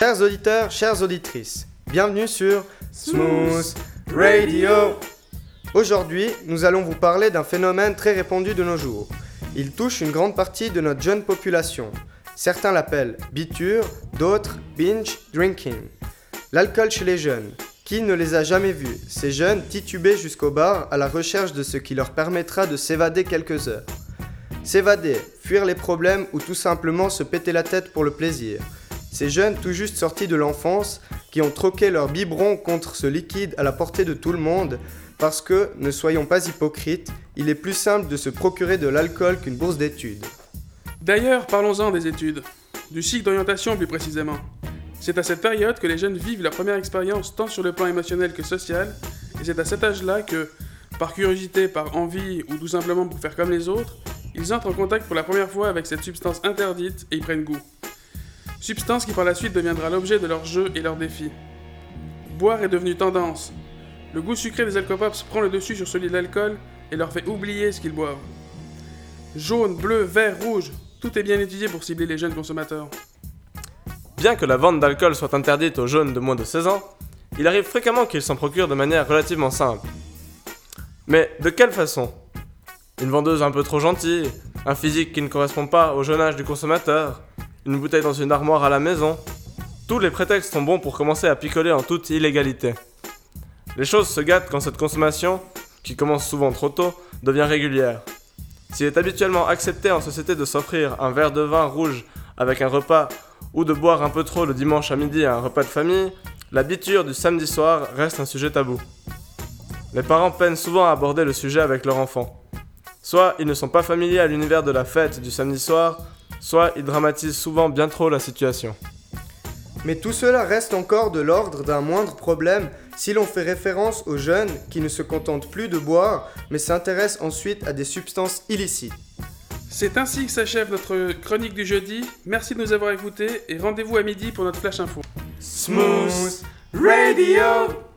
Chers auditeurs, chères auditrices, bienvenue sur Smooth Radio. Aujourd'hui, nous allons vous parler d'un phénomène très répandu de nos jours. Il touche une grande partie de notre jeune population. Certains l'appellent biture, d'autres binge drinking. L'alcool chez les jeunes. Qui ne les a jamais vus? Ces jeunes titubés jusqu'au bar à la recherche de ce qui leur permettra de s'évader quelques heures. S'évader, fuir les problèmes ou tout simplement se péter la tête pour le plaisir. Ces jeunes tout juste sortis de l'enfance qui ont troqué leur biberon contre ce liquide à la portée de tout le monde parce que, ne soyons pas hypocrites, il est plus simple de se procurer de l'alcool qu'une bourse d'études. D'ailleurs, parlons-en des études, du cycle d'orientation plus précisément. C'est à cette période que les jeunes vivent leur première expérience tant sur le plan émotionnel que social, et c'est à cet âge-là que, par curiosité, par envie ou tout simplement pour faire comme les autres, ils entrent en contact pour la première fois avec cette substance interdite et y prennent goût. Substance qui par la suite deviendra l'objet de leurs jeux et leurs défis. Boire est devenu tendance. Le goût sucré des alcopops prend le dessus sur celui de l'alcool et leur fait oublier ce qu'ils boivent. Jaune, bleu, vert, rouge, tout est bien étudié pour cibler les jeunes consommateurs. Bien que la vente d'alcool soit interdite aux jeunes de moins de 16 ans, il arrive fréquemment qu'ils s'en procurent de manière relativement simple. Mais de quelle façon? Une vendeuse un peu trop gentille, un physique qui ne correspond pas au jeune âge du consommateur, une bouteille dans une armoire à la maison. Tous les prétextes sont bons pour commencer à picoler en toute illégalité. Les choses se gâtent quand cette consommation, qui commence souvent trop tôt, devient régulière. S'il est habituellement accepté en société de s'offrir un verre de vin rouge avec un repas ou de boire un peu trop le dimanche à midi à un repas de famille, l'habitude du samedi soir reste un sujet tabou. Les parents peinent souvent à aborder le sujet avec leur enfant. Soit ils ne sont pas familiers à l'univers de la fête du samedi soir, soit ils dramatisent souvent bien trop la situation. Mais tout cela reste encore de l'ordre d'un moindre problème si l'on fait référence aux jeunes qui ne se contentent plus de boire, mais s'intéressent ensuite à des substances illicites. C'est ainsi que s'achève notre chronique du jeudi. Merci de nous avoir écoutés et rendez-vous à midi pour notre flash info. Smooth Radio